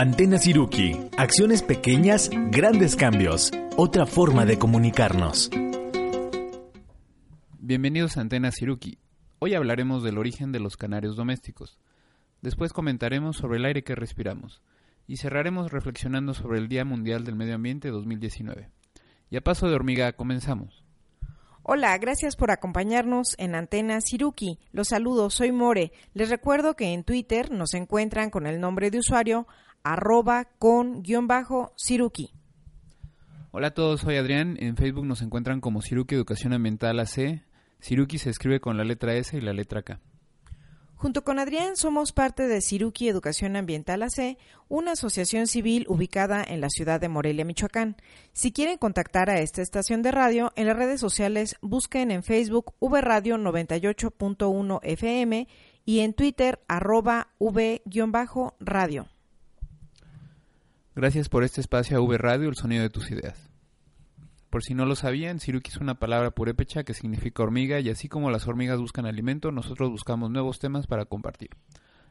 Antena Siruki. Acciones pequeñas, grandes cambios. Otra forma de comunicarnos. Bienvenidos a Antena Siruki. Hoy hablaremos del origen de los canarios domésticos. Después comentaremos sobre el aire que respiramos. Y cerraremos reflexionando sobre el Día Mundial del Medio Ambiente 2019. Y a paso de hormiga comenzamos. Hola, gracias por acompañarnos en Antena Siruki. Los saludo, soy More. Les recuerdo que en Twitter nos encuentran con el nombre de usuario arroba con guion bajo Siruki. Hola a todos, soy Adrián. En Facebook nos encuentran como Siruki Educación Ambiental AC. Siruki se escribe con la letra S y la letra K. Junto con Adrián somos parte de Siruki Educación Ambiental AC, una asociación civil ubicada en la ciudad de Morelia, Michoacán. Si quieren contactar a esta estación de radio, en las redes sociales busquen en Facebook V Radio 98.1 FM y en Twitter arroba V-radio. Gracias por este espacio a V Radio, el sonido de tus ideas. Por si no lo sabían, Siruki es una palabra purépecha que significa hormiga y así como las hormigas buscan alimento, nosotros buscamos nuevos temas para compartir.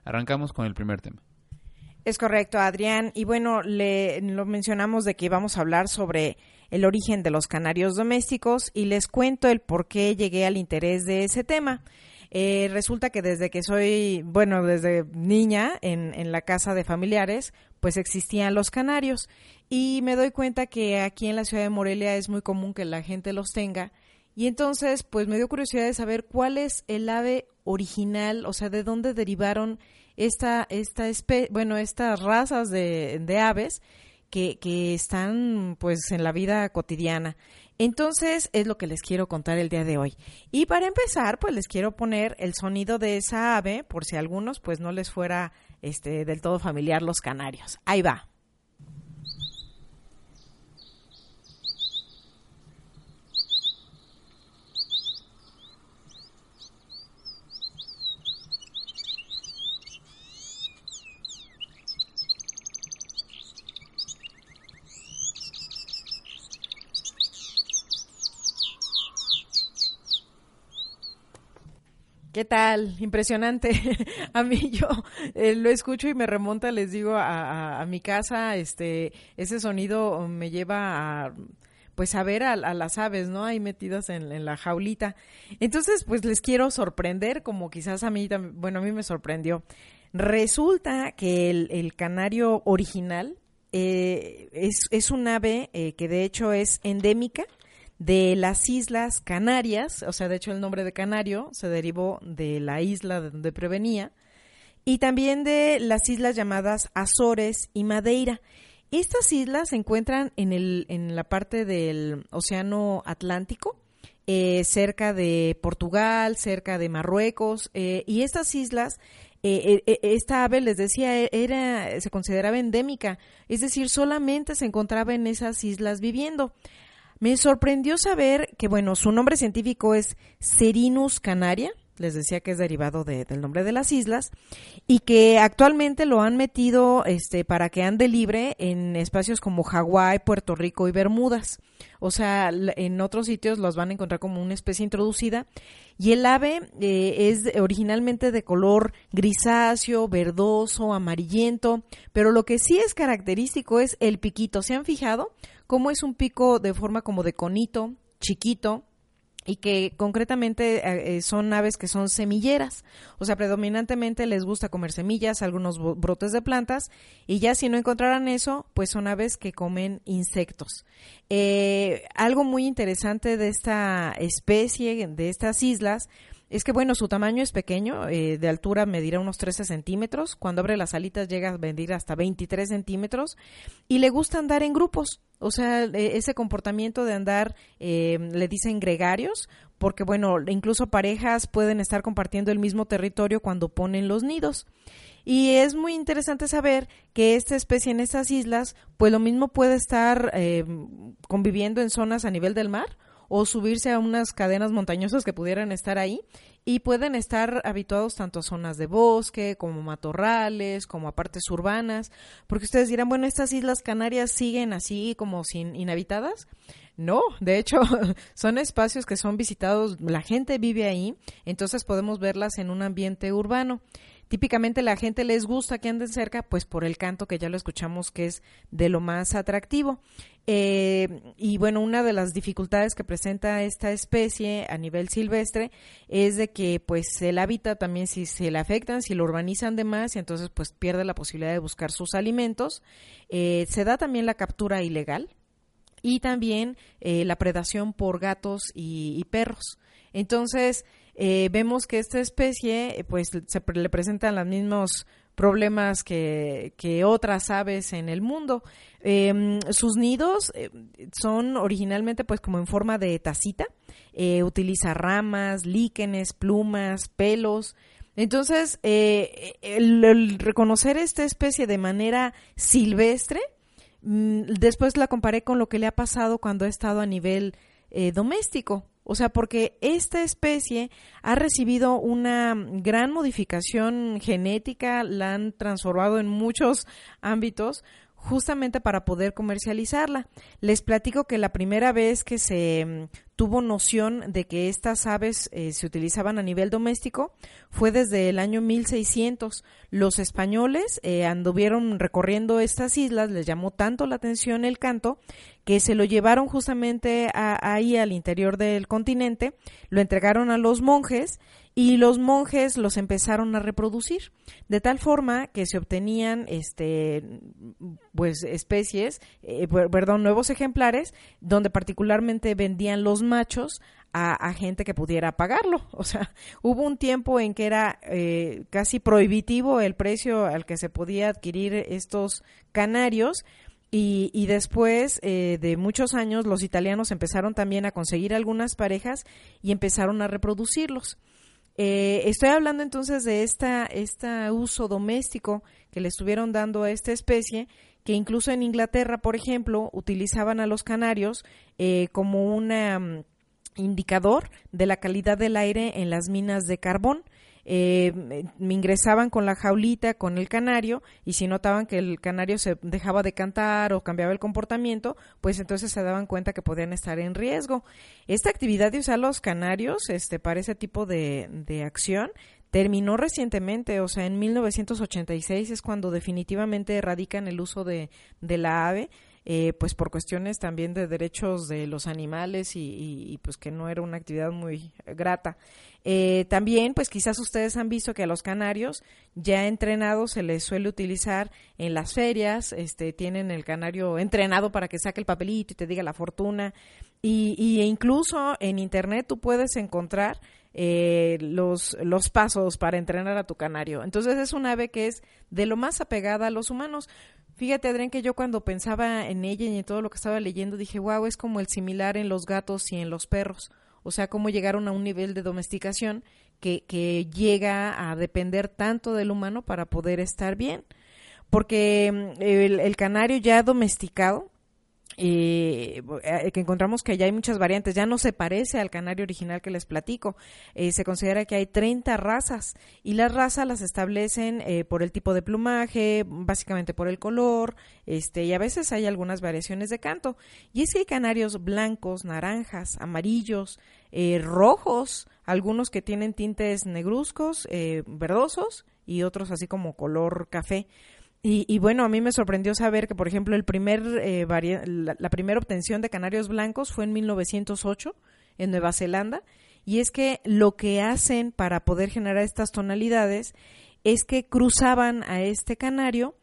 Arrancamos con el primer tema. Es correcto, Adrián. Y bueno, le lo mencionamos de que íbamos a hablar sobre el origen de los canarios domésticos y les cuento el por qué llegué al interés de ese tema. Eh, resulta que desde que soy, bueno, desde niña en, en la casa de familiares, pues existían los canarios. Y me doy cuenta que aquí en la ciudad de Morelia es muy común que la gente los tenga. Y entonces pues me dio curiosidad de saber cuál es el ave original, o sea, de dónde derivaron esta, esta bueno, estas razas de, de aves que, que están pues en la vida cotidiana. Entonces es lo que les quiero contar el día de hoy. Y para empezar, pues les quiero poner el sonido de esa ave, por si a algunos pues no les fuera este del todo familiar los canarios. Ahí va. ¿Qué tal? Impresionante. a mí yo eh, lo escucho y me remonta, les digo, a, mi casa. Este, ese sonido me lleva a pues a ver a, las aves, ¿no? Ahí metidas en, la jaulita. Entonces, pues les quiero sorprender, como quizás a mí, bueno, a mí me sorprendió. Resulta que el, canario original eh, es, es, un ave eh, que de hecho es endémica de las Islas Canarias, o sea, de hecho el nombre de Canario se derivó de la isla de donde prevenía, y también de las islas llamadas Azores y Madeira. Estas islas se encuentran en, el, en la parte del Océano Atlántico, eh, cerca de Portugal, cerca de Marruecos, eh, y estas islas eh, esta ave, les decía, era, se consideraba endémica, es decir, solamente se encontraba en esas islas viviendo. Me sorprendió saber que, bueno, su nombre científico es Serinus canaria, les decía que es derivado del nombre de las islas, y que actualmente lo han metido este, para que ande libre en espacios como Hawái, Puerto Rico y Bermudas. O sea, en otros sitios los van a encontrar como una especie introducida. Y el ave eh, es originalmente de color grisáceo, verdoso, amarillento, pero lo que sí es característico es el piquito. ¿Se han fijado? Cómo es un pico de forma como de conito, chiquito, y que concretamente eh, eh, son aves que son semilleras, o sea, predominantemente les gusta comer semillas, algunos brotes de plantas, y ya si no encontraran eso, pues son aves que comen insectos. Eh, algo muy interesante de esta especie, de estas islas, es que bueno, su tamaño es pequeño, eh, de altura medirá unos 13 centímetros, cuando abre las alitas llega a medir hasta 23 centímetros. Y le gusta andar en grupos, o sea, e, ese comportamiento de andar, eh, le dicen gregarios, porque bueno, incluso parejas pueden estar compartiendo el mismo territorio cuando ponen los nidos. Y es muy interesante saber que esta especie en estas islas, pues lo mismo puede estar eh, conviviendo en zonas a nivel del mar o subirse a unas cadenas montañosas que pudieran estar ahí y pueden estar habituados tanto a zonas de bosque como matorrales, como a partes urbanas, porque ustedes dirán, bueno, estas islas Canarias siguen así como sin inhabitadas. No, de hecho, son espacios que son visitados, la gente vive ahí, entonces podemos verlas en un ambiente urbano. Típicamente la gente les gusta que anden cerca, pues por el canto que ya lo escuchamos que es de lo más atractivo. Eh, y bueno, una de las dificultades que presenta esta especie a nivel silvestre es de que pues el hábitat también si se le afectan, si lo urbanizan de más, y entonces pues pierde la posibilidad de buscar sus alimentos. Eh, se da también la captura ilegal y también eh, la predación por gatos y, perros. Entonces, vemos que esta especie pues se le presentan los mismos problemas que, que otras aves en el mundo. Em, sus nidos eh, son originalmente pues como en forma de tacita. Eh, utiliza ramas, líquenes, plumas, pelos. Entonces, eh, el, reconocer esta especie de manera silvestre, mm, después la comparé con lo que le ha pasado cuando ha estado a nivel doméstico. O sea, porque esta especie ha recibido una gran modificación genética, la han transformado en muchos ámbitos justamente para poder comercializarla. Les platico que la primera vez que se mm, tuvo noción de que estas aves eh, se utilizaban a nivel doméstico fue desde el año 1600. Los españoles eh, anduvieron recorriendo estas islas, les llamó tanto la atención el canto que se lo llevaron justamente ahí al interior del continente, lo entregaron a los monjes y los monjes los empezaron a reproducir de tal forma que se obtenían este pues especies eh, perdón nuevos ejemplares donde particularmente vendían los machos a, gente que pudiera pagarlo o sea hubo un tiempo en que era eh, casi prohibitivo el precio al que se podía adquirir estos canarios y, y, después eh, de muchos años los italianos empezaron también a conseguir algunas parejas y empezaron a reproducirlos. Eh, estoy hablando entonces de esta, este uso doméstico que le estuvieron dando a esta especie, que incluso en Inglaterra, por ejemplo, utilizaban a los canarios eh, como un mm, indicador de la calidad del aire en las minas de carbón eh, me ingresaban con la jaulita, con el canario, y si notaban que el canario se dejaba de cantar o cambiaba el comportamiento, pues entonces se daban cuenta que podían estar en riesgo. Esta actividad de usar los canarios este, para ese tipo de, de acción terminó recientemente, o sea, en 1986 es cuando definitivamente erradican el uso de, de la ave eh, pues por cuestiones también de derechos de los animales y, pues que no era una actividad muy grata. Eh, también, pues quizás ustedes han visto que a los canarios ya entrenados se les suele utilizar en las ferias, este, tienen el canario entrenado para que saque el papelito y te diga la fortuna. Y, y incluso en internet tú puedes encontrar eh, los, los pasos para entrenar a tu canario. Entonces es un ave que es de lo más apegada a los humanos. Fíjate, Adrián, que yo cuando pensaba en ella y en todo lo que estaba leyendo, dije, wow, es como el similar en los gatos y en los perros. O sea, cómo llegaron a un nivel de domesticación que, que llega a depender tanto del humano para poder estar bien. Porque mm, el, el canario ya domesticado, eh, que encontramos que ya hay muchas variantes, ya no se parece al canario original que les platico. Eh, se considera que hay 30 razas y las razas las establecen eh, por el tipo de plumaje, básicamente por el color, este, y a veces hay algunas variaciones de canto. Y es que hay canarios blancos, naranjas, amarillos, eh, rojos, algunos que tienen tintes negruzcos, verdosos y otros así como color café. Y, bueno, a mí me sorprendió saber que, por ejemplo, el primer, eh, la, primera obtención de canarios blancos fue en 1908 en Nueva Zelanda. Y es que lo que hacen para poder generar estas tonalidades es que cruzaban a este canario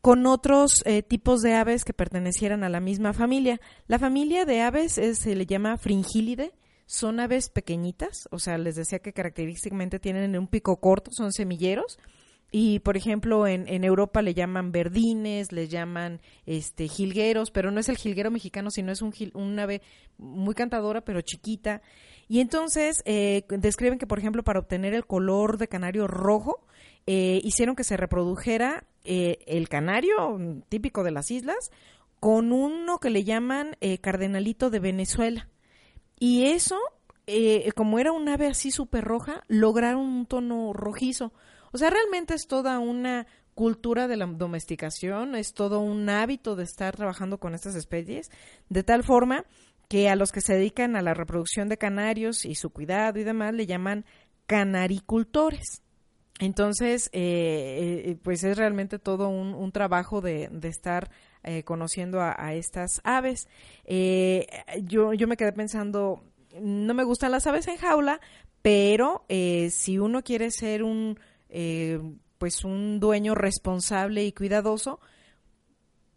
con otros eh, tipos de aves que pertenecieran a la misma familia. La familia de aves se le llama fringílide, son aves pequeñitas, o sea, les decía que característicamente tienen un pico corto, son semilleros y por ejemplo en, en Europa le llaman verdines, le llaman este jilgueros, pero no es el jilguero mexicano, sino es un, ave muy cantadora pero chiquita. Y entonces eh, describen que por ejemplo para obtener el color de canario rojo eh, hicieron que se reprodujera eh, el canario típico de las islas con uno que le llaman cardenalito de Venezuela. Y eso, como era un ave así súper roja, lograron un tono rojizo. O sea, realmente es toda una cultura de la domesticación, es todo un hábito de estar trabajando con estas especies, de tal forma que a los que se dedican a la reproducción de canarios y su cuidado y demás le llaman canaricultores. Entonces, eh, pues es realmente todo un, trabajo de, estar conociendo a, estas aves. yo, yo me quedé pensando, no me gustan las aves en jaula, pero si uno quiere ser un pues un dueño responsable y cuidadoso,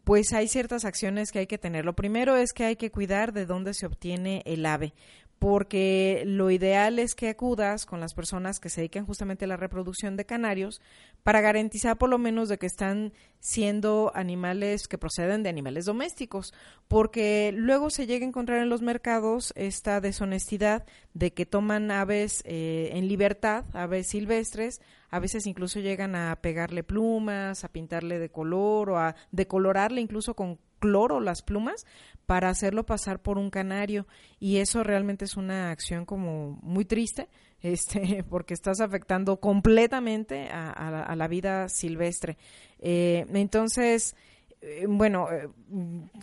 pues hay ciertas acciones que hay que tener. Lo primero es que hay que cuidar de dónde se obtiene el ave, porque lo ideal es que acudas con las personas que se dedican justamente a la reproducción de canarios para garantizar por lo menos de que están siendo animales que proceden de animales domésticos, porque luego se llega a encontrar en los mercados esta deshonestidad de que toman aves eh, en libertad, aves silvestres, a veces incluso llegan a pegarle plumas, a pintarle de color o a decolorarle incluso con cloro las plumas para hacerlo pasar por un canario y eso realmente es una acción como muy triste este porque estás afectando completamente a, la, vida silvestre eh, entonces eh, bueno, eh,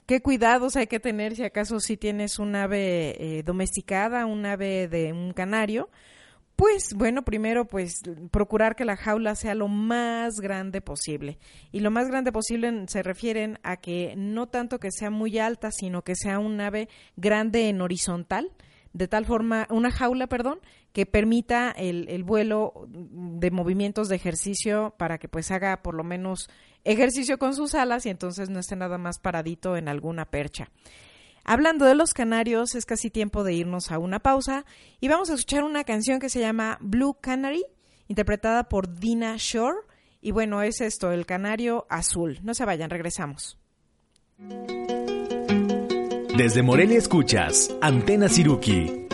¿qué cuidados hay que tener si acaso si tienes un ave domesticada, un ave de un canario? Pues bueno, primero pues procurar que la jaula sea lo más grande posible. Y lo más grande posible se refieren a que no tanto que sea muy alta, sino que sea un ave grande en horizontal, de tal forma, una jaula, perdón, que permita el, el vuelo de movimientos de ejercicio para que pues haga por lo menos ejercicio con sus alas y entonces no esté nada más paradito en alguna percha. Hablando de los canarios, es casi tiempo de irnos a una pausa y vamos a escuchar una canción que se llama Blue Canary, interpretada por Dina Shore. Y bueno, es esto, el canario azul. No se vayan, regresamos. Desde Morelia escuchas Antena Siruki.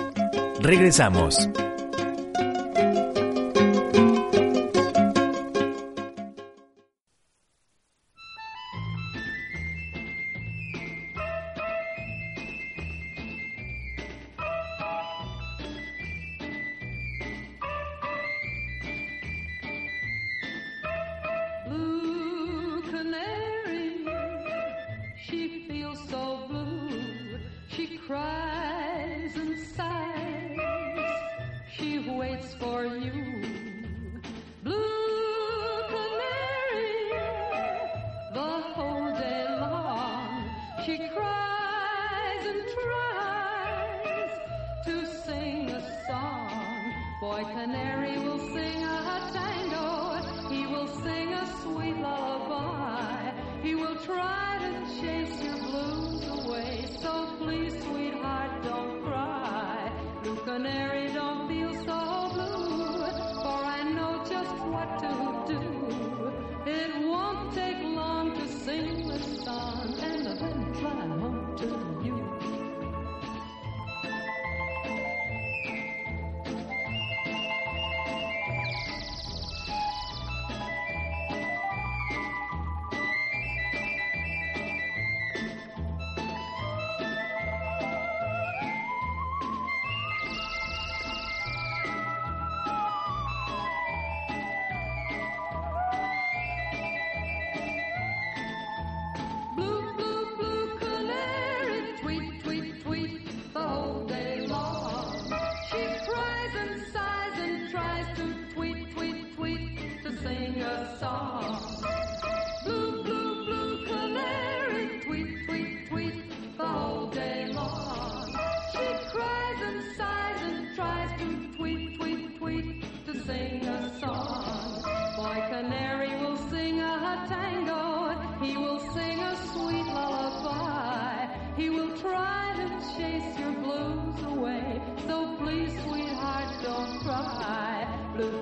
Regresamos.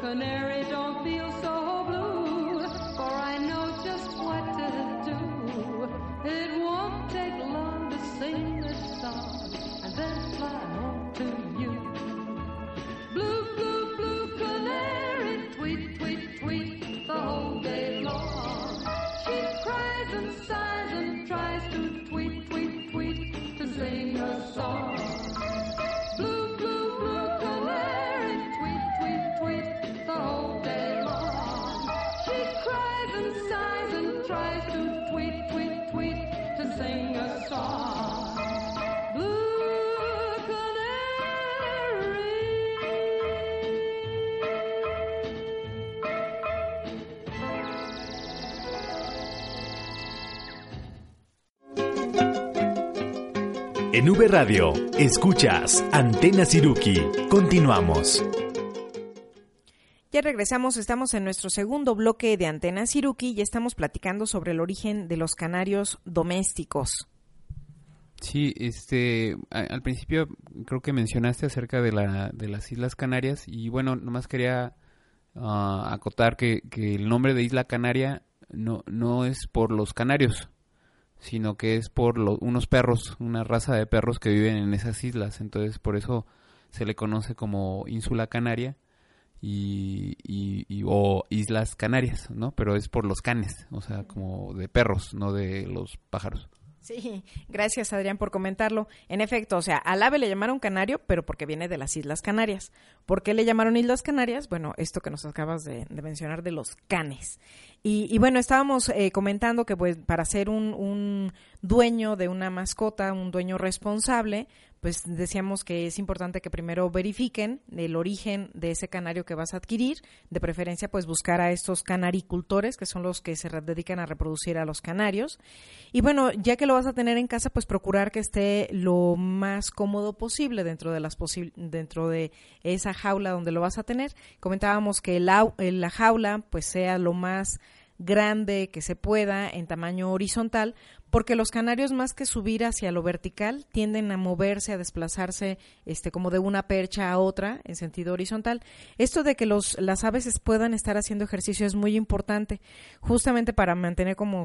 canary don't En V Radio, escuchas Antena Siruki. Continuamos. Ya regresamos, estamos en nuestro segundo bloque de Antena Siruki y estamos platicando sobre el origen de los canarios domésticos. Sí, este, al principio creo que mencionaste acerca de, la, de las Islas Canarias y bueno, nomás quería ah, acotar que, que, el nombre de Isla Canaria no, no es por los canarios, sino que es por unos perros, una raza de perros que viven en esas islas. Entonces, por eso se le conoce como Ínsula Canaria y, y, o Islas Canarias, ¿no? Pero es por los canes, o sea, como de perros, no de los pájaros. Sí, gracias Adrián por comentarlo. En efecto, o sea, al ave le llamaron canario, pero porque viene de las Islas Canarias. ¿Por qué le llamaron Islas Canarias? Bueno, esto que nos acabas de, mencionar de los canes. Y, bueno, estábamos eh, comentando que pues para ser un dueño de una mascota, un dueño responsable, pues decíamos que es importante que primero verifiquen el origen de ese canario que vas a adquirir, de preferencia pues buscar a estos canaricultores, que son los que se dedican a reproducir a los canarios. Y bueno, ya que lo vas a tener en casa, pues procurar que esté lo más cómodo posible dentro de las dentro de esa jaula donde lo vas a tener. Comentábamos que la jaula pues sea lo más grande que se pueda en tamaño horizontal porque los canarios más que subir hacia lo vertical tienden a moverse, a desplazarse este como de una percha a otra en sentido horizontal. Esto de que los las aves puedan estar haciendo ejercicio es muy importante, justamente para mantener como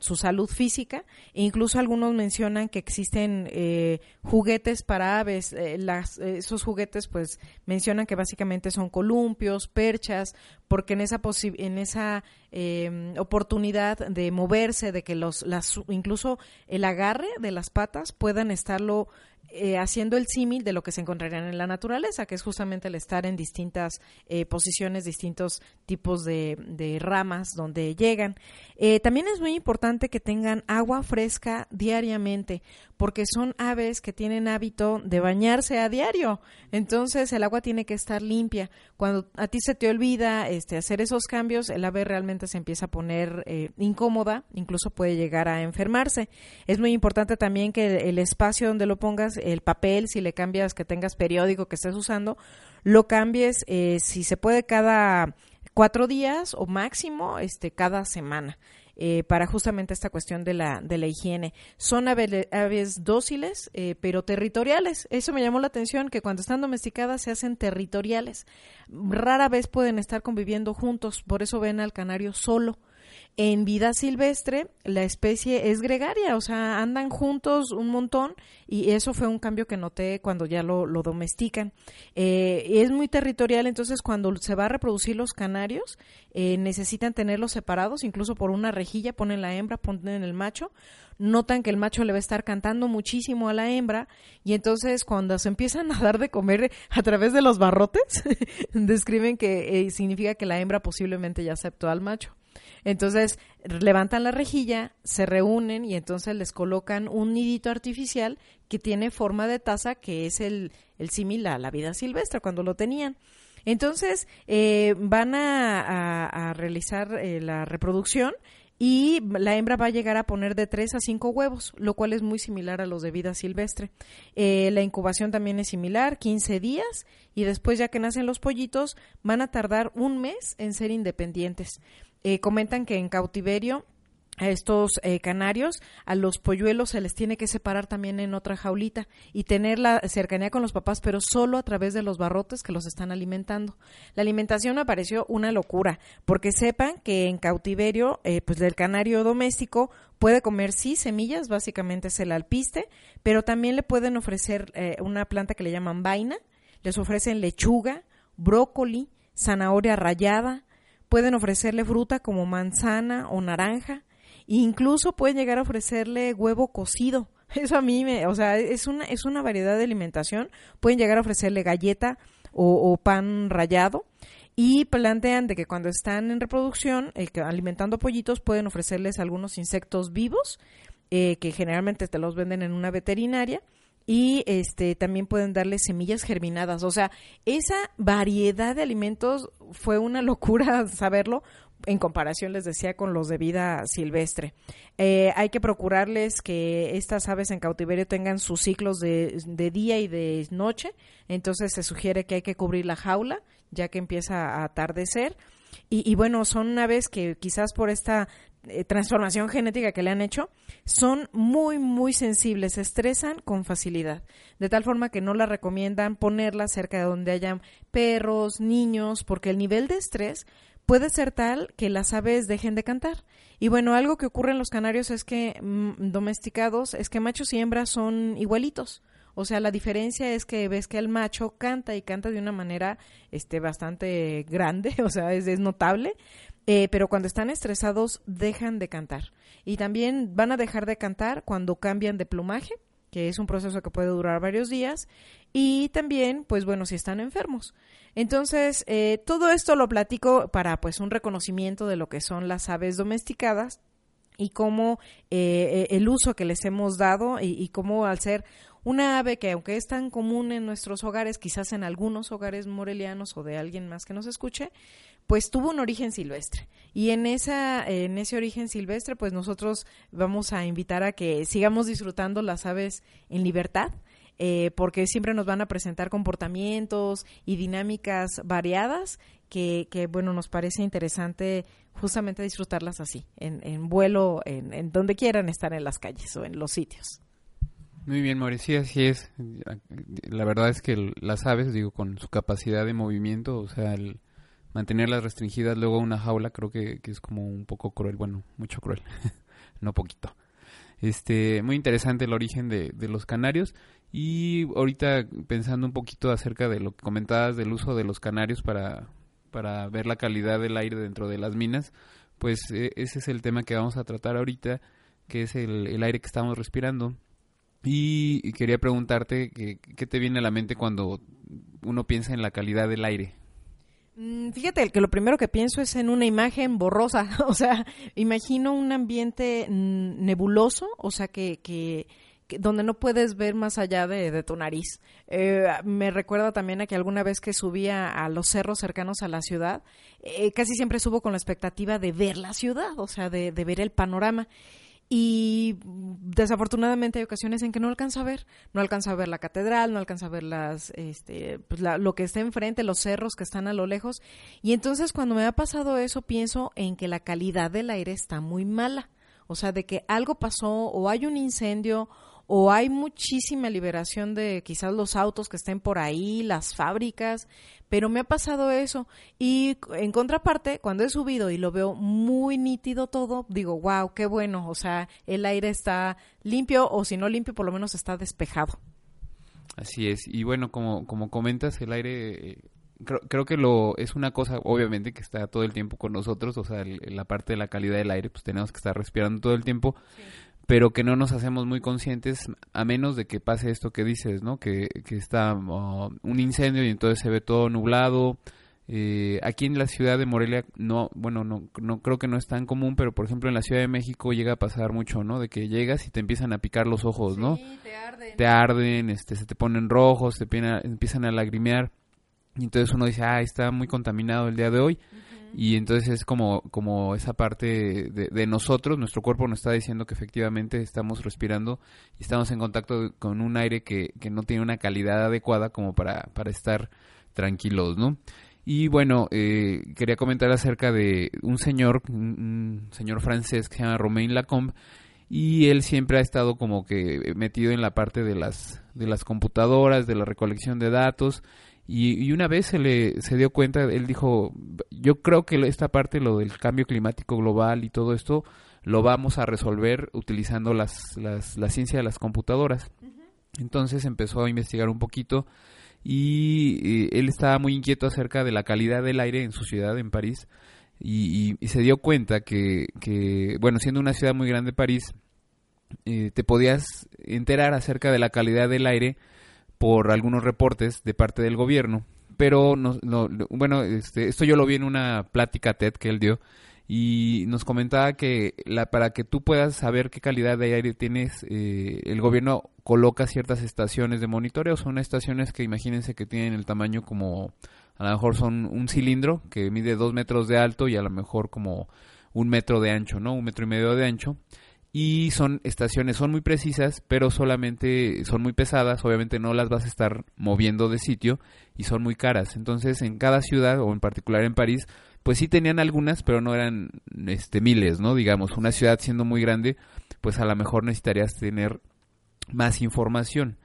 su salud física. E incluso algunos mencionan que existen eh, juguetes para aves. Eh, las, esos juguetes pues mencionan que básicamente son columpios, perchas, porque en esa en esa eh, oportunidad de moverse, de que los las incluso el agarre de las patas puedan estarlo eh, haciendo el símil de lo que se encontrarían en la naturaleza, que es justamente el estar en distintas eh, posiciones, distintos tipos de, ramas donde llegan. Eh, también es muy importante que tengan agua fresca diariamente, porque son aves que tienen hábito de bañarse a diario. Entonces el agua tiene que estar limpia. Cuando a ti se te olvida este, hacer esos cambios, el ave realmente se empieza a poner incómoda, incluso puede llegar a enfermarse. Es muy importante también que el espacio donde lo pongas el papel, si le cambias que tengas periódico que estés usando, lo cambies eh, si se puede cada cuatro días o máximo este cada semana. Eh, para justamente esta cuestión de la, de la higiene. Son aves, dóciles, eh, pero territoriales. Eso me llamó la atención, que cuando están domesticadas se hacen territoriales. Rara vez pueden estar conviviendo juntos, por eso ven al canario solo. En vida silvestre, la especie es gregaria, o sea, andan juntos un montón y eso fue un cambio que noté cuando ya lo, domestican. Eh, es muy territorial, entonces cuando se va a reproducir los canarios, eh, necesitan tenerlos separados, incluso por una rejilla, ponen la hembra, ponen el macho, notan que el macho le va a estar cantando muchísimo a la hembra y entonces cuando se empiezan a dar de comer a través de los barrotes, describen que eh, significa que la hembra posiblemente ya aceptó al macho. Entonces levantan la rejilla, se reúnen y entonces les colocan un nidito artificial que tiene forma de taza, que es el, el símil a la vida silvestre cuando lo tenían. Entonces eh, van a, realizar eh, la reproducción y la hembra va a llegar a poner de 3 a 5 huevos, lo cual es muy similar a los de vida silvestre. Eh, la incubación también es similar, 15 días, y después ya que nacen los pollitos van a tardar un mes en ser independientes. Eh, comentan que en cautiverio a estos eh, canarios, a los polluelos se les tiene que separar también en otra jaulita y tener la cercanía con los papás, pero solo a través de los barrotes que los están alimentando. La alimentación me pareció una locura, porque sepan que en cautiverio, eh, pues del canario doméstico puede comer sí semillas, básicamente es el alpiste, pero también le pueden ofrecer una planta que le llaman vaina, les ofrecen lechuga, brócoli, zanahoria rallada, pueden ofrecerle fruta como manzana o naranja, e incluso pueden llegar a ofrecerle huevo cocido. Eso a mí me, o sea, es una, es una variedad de alimentación. Pueden llegar a ofrecerle galleta o, pan rallado. Y plantean de que cuando están en reproducción, eh, alimentando pollitos, pueden ofrecerles algunos insectos vivos, eh, que generalmente te los venden en una veterinaria, y este también pueden darle semillas germinadas. O sea, esa variedad de alimentos fue una locura saberlo en comparación, les decía, con los de vida silvestre. Eh, hay que procurarles que estas aves en cautiverio tengan sus ciclos de, de, día y de noche, entonces se sugiere que hay que cubrir la jaula ya que empieza a atardecer. Y, y bueno, son aves que quizás por esta eh, transformación genética que le han hecho, son muy, muy sensibles, se estresan con facilidad, de tal forma que no la recomiendan ponerla cerca de donde hayan perros, niños, porque el nivel de estrés puede ser tal que las aves dejen de cantar. Y bueno, algo que ocurre en los canarios es que mm, domesticados es que machos y hembras son igualitos. O sea, la diferencia es que ves que el macho canta y canta de una manera este, bastante grande, o sea, es, es notable, eh, pero cuando están estresados dejan de cantar. Y también van a dejar de cantar cuando cambian de plumaje, que es un proceso que puede durar varios días, y también, pues bueno, si están enfermos. Entonces, eh, todo esto lo platico para pues un reconocimiento de lo que son las aves domesticadas y cómo eh, el uso que les hemos dado y, y cómo al ser una ave que aunque es tan común en nuestros hogares, quizás en algunos hogares morelianos o de alguien más que nos escuche, pues tuvo un origen silvestre. Y en, esa, en ese origen silvestre, pues nosotros vamos a invitar a que sigamos disfrutando las aves en libertad. Eh, porque siempre nos van a presentar comportamientos y dinámicas variadas que, que bueno, nos parece interesante justamente disfrutarlas así, en, en vuelo, en, en, donde quieran estar en las calles o en los sitios. Muy bien, Mauricio, así es. La verdad es que las aves, digo, con su capacidad de movimiento, o sea, el, mantenerlas restringidas luego a una jaula creo que, es como un poco cruel, bueno, mucho cruel, no poquito. Este, muy interesante el origen de, de los canarios y ahorita pensando un poquito acerca de lo que comentabas del uso de los canarios para, para ver la calidad del aire dentro de las minas, pues e, ese es el tema que vamos a tratar ahorita, que es el, el aire que estamos respirando. Y, quería preguntarte qué te viene a la mente cuando uno piensa en la calidad del aire. Mm, fíjate que lo primero que pienso es en una imagen borrosa, o sea, imagino un ambiente mm, nebuloso, o sea, que, que, donde no puedes ver más allá de, tu nariz. Eh, me recuerda también a que alguna vez que subía a los cerros cercanos a la ciudad, eh, casi siempre subo con la expectativa de ver la ciudad, o sea, de, de ver el panorama y desafortunadamente hay ocasiones en que no alcanza a ver, no alcanza a ver la catedral, no alcanza a ver las, este, pues lo que está enfrente, los cerros que están a lo lejos. Y entonces cuando me ha pasado eso pienso en que la calidad del aire está muy mala, o sea, de que algo pasó o hay un incendio o hay muchísima liberación de quizás los autos que estén por ahí, las fábricas, pero me ha pasado eso. Y en contraparte, cuando he subido y lo veo muy nítido todo, digo, wow, qué bueno, o sea, el aire está limpio o si no limpio, por lo menos está despejado. Así es, y bueno, como, como comentas, el aire eh, Creo, creo, que lo es una cosa obviamente que está todo el tiempo con nosotros, o sea, la parte de la calidad del aire, pues tenemos que estar respirando todo el tiempo, sí pero que no nos hacemos muy conscientes a menos de que pase esto que dices, ¿no? Que, que está uh, un incendio y entonces se ve todo nublado. Eh, aquí en la ciudad de Morelia, no, bueno, no, no creo que no es tan común, pero por ejemplo en la Ciudad de México llega a pasar mucho, ¿no? De que llegas y te empiezan a picar los ojos, ¿no? te arden. Te arden, este, se te ponen rojos, te empiezan a lagrimear. Y entonces uno dice, ah, está muy contaminado el día de hoy y entonces es como, como esa parte de, nosotros, nuestro cuerpo nos está diciendo que efectivamente estamos respirando y estamos en contacto con un aire que, que no tiene una calidad adecuada como para, para estar tranquilos, ¿no? Y bueno, eh, quería comentar acerca de un señor, un, señor francés que se llama Romain Lacombe, y él siempre ha estado como que metido en la parte de las, de las computadoras, de la recolección de datos, y, una vez se le se dio cuenta, él dijo, yo creo que esta parte, lo del cambio climático global y todo esto, lo vamos a resolver utilizando las, las, la ciencia de las computadoras. Entonces empezó a investigar un poquito y, él estaba muy inquieto acerca de la calidad del aire en su ciudad, en París, y, se dio cuenta que, que, bueno, siendo una ciudad muy grande, París, eh, te podías enterar acerca de la calidad del aire por algunos reportes de parte del gobierno. Pero, no, bueno, este, esto yo lo vi en una plática TED que él dio y nos comentaba que la, para que tú puedas saber qué calidad de aire tienes, eh, el gobierno coloca ciertas estaciones de monitoreo. Son estaciones que imagínense que tienen el tamaño como, a lo mejor son un cilindro que mide dos metros de alto y a lo mejor como un metro de ancho, ¿no? Un metro y medio de ancho. Y son estaciones, son muy precisas, pero solamente son muy pesadas, obviamente no las vas a estar moviendo de sitio y son muy caras. Entonces en cada ciudad, o en particular en París, pues sí tenían algunas, pero no eran este, miles, ¿no? Digamos, una ciudad siendo muy grande, pues a lo mejor necesitarías tener más información.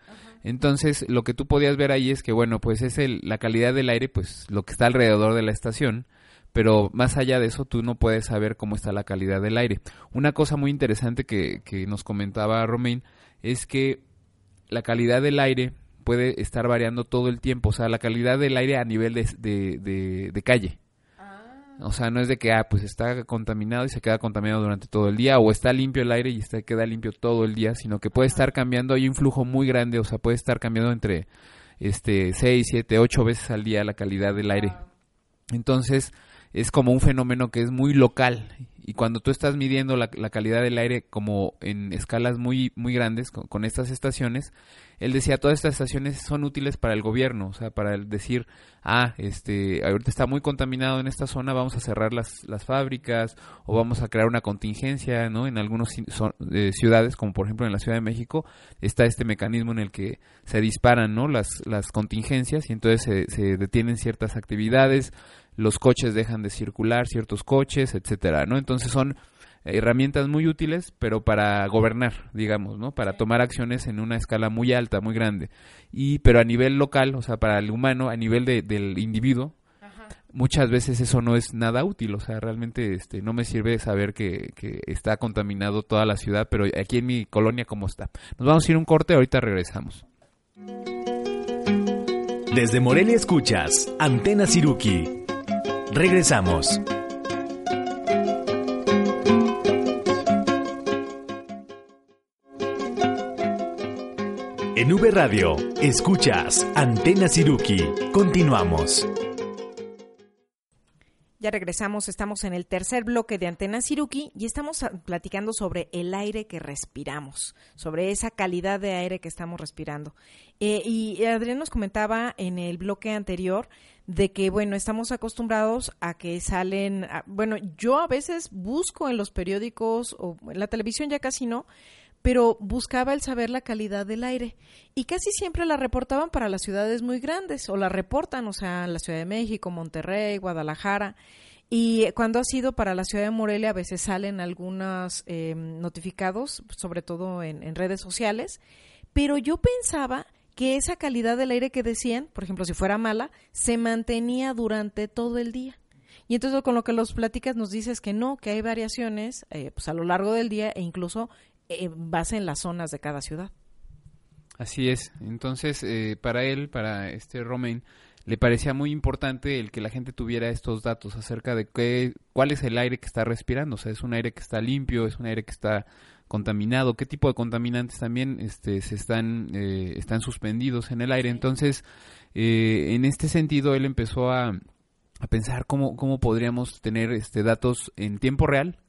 Entonces, lo que tú podías ver ahí es que, bueno, pues es el, la calidad del aire, pues lo que está alrededor de la estación, pero más allá de eso, tú no puedes saber cómo está la calidad del aire. Una cosa muy interesante que, que nos comentaba Romain es que la calidad del aire puede estar variando todo el tiempo, o sea, la calidad del aire a nivel de, de, de calle. O sea, no es de que, ah, pues está contaminado y se queda contaminado durante todo el día, o está limpio el aire y está, queda limpio todo el día, sino que puede estar cambiando, hay un flujo muy grande, o sea, puede estar cambiando entre este 6, 7, 8 veces al día la calidad del aire. Entonces, es como un fenómeno que es muy local. Y cuando tú estás midiendo la, calidad del aire como en escalas muy muy grandes con, estas estaciones él decía todas estas estaciones son útiles para el gobierno o sea para decir ah este ahorita está muy contaminado en esta zona vamos a cerrar las, las fábricas o vamos a crear una contingencia no en algunas eh, ciudades como por ejemplo en la Ciudad de México está este mecanismo en el que se disparan no las las contingencias y entonces se, se detienen ciertas actividades los coches dejan de circular, ciertos coches, etcétera, ¿no? Entonces son herramientas muy útiles, pero para gobernar, digamos, ¿no? Para tomar acciones en una escala muy alta, muy grande. Y pero a nivel local, o sea, para el humano, a nivel de, del individuo, muchas veces eso no es nada útil, o sea, realmente este no me sirve saber que, que está contaminado toda la ciudad, pero aquí en mi colonia cómo está. Nos vamos a ir un corte, ahorita regresamos. Desde Morelia escuchas Antena Siruki Regresamos. En V Radio, escuchas Antena Siruki. Continuamos. Ya regresamos, estamos en el tercer bloque de Antena Siruki y estamos platicando sobre el aire que respiramos, sobre esa calidad de aire que estamos respirando. Eh, y Adrián nos comentaba en el bloque anterior de que, bueno, estamos acostumbrados a que salen, bueno, yo a veces busco en los periódicos o en la televisión ya casi no, pero buscaba el saber la calidad del aire y casi siempre la reportaban para las ciudades muy grandes o la reportan, o sea, la Ciudad de México, Monterrey, Guadalajara. Y cuando ha sido para la ciudad de Morelia, a veces salen algunos eh, notificados, sobre todo en, en redes sociales, pero yo pensaba que esa calidad del aire que decían, por ejemplo, si fuera mala, se mantenía durante todo el día. Y entonces con lo que los platicas nos dices que no, que hay variaciones eh, pues a lo largo del día e incluso en eh, base en las zonas de cada ciudad. Así es. Entonces, eh, para él, para este Romain, le parecía muy importante el que la gente tuviera estos datos acerca de qué, cuál es el aire que está respirando. O sea, es un aire que está limpio, es un aire que está contaminado, qué tipo de contaminantes también este, se están, eh, están suspendidos en el aire. Entonces, eh, en este sentido, él empezó a, a pensar cómo, cómo podríamos tener este, datos en tiempo real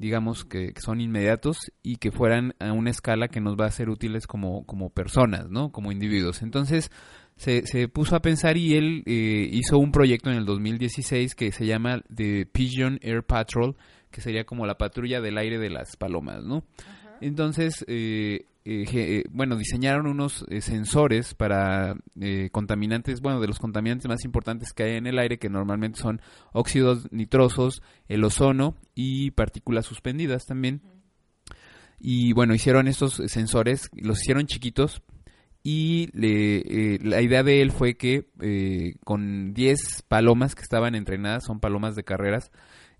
digamos, que, son inmediatos y que fueran a una escala que nos va a ser útiles como, como personas, ¿no? Como individuos. Entonces, se, se puso a pensar y él eh, hizo un proyecto en el 2016 que se llama The Pigeon Air Patrol, que sería como la patrulla del aire de las palomas, ¿no? Entonces, eh, eh, eh, bueno, diseñaron unos eh, sensores para contaminantes, bueno, de los contaminantes más importantes que hay en el aire, que normalmente son óxidos nitrosos, el ozono y partículas suspendidas también. Y bueno, hicieron estos sensores, los hicieron chiquitos y la idea de él fue que con 10 palomas que estaban entrenadas, son palomas de carreras,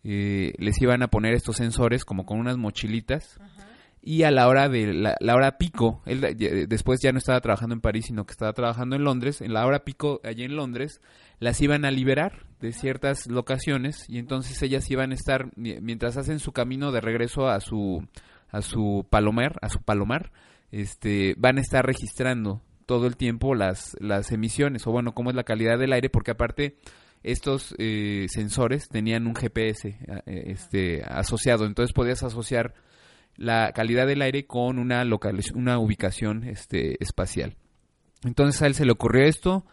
les iban a poner estos sensores como con unas mochilitas y a la hora de la, hora pico, él después ya no estaba trabajando en París, sino que estaba trabajando en Londres, en la hora pico allí en Londres, las iban a liberar de ciertas locaciones y entonces ellas iban a estar, mientras hacen su camino de regreso a su, a su palomar, a su palomar, este, van a estar registrando todo el tiempo las, las emisiones, o bueno, cómo es la calidad del aire, porque aparte estos eh, sensores tenían un GPS este, asociado, entonces podías asociar la calidad del aire con una, una ubicación este, espacial. Entonces a él se le ocurrió esto,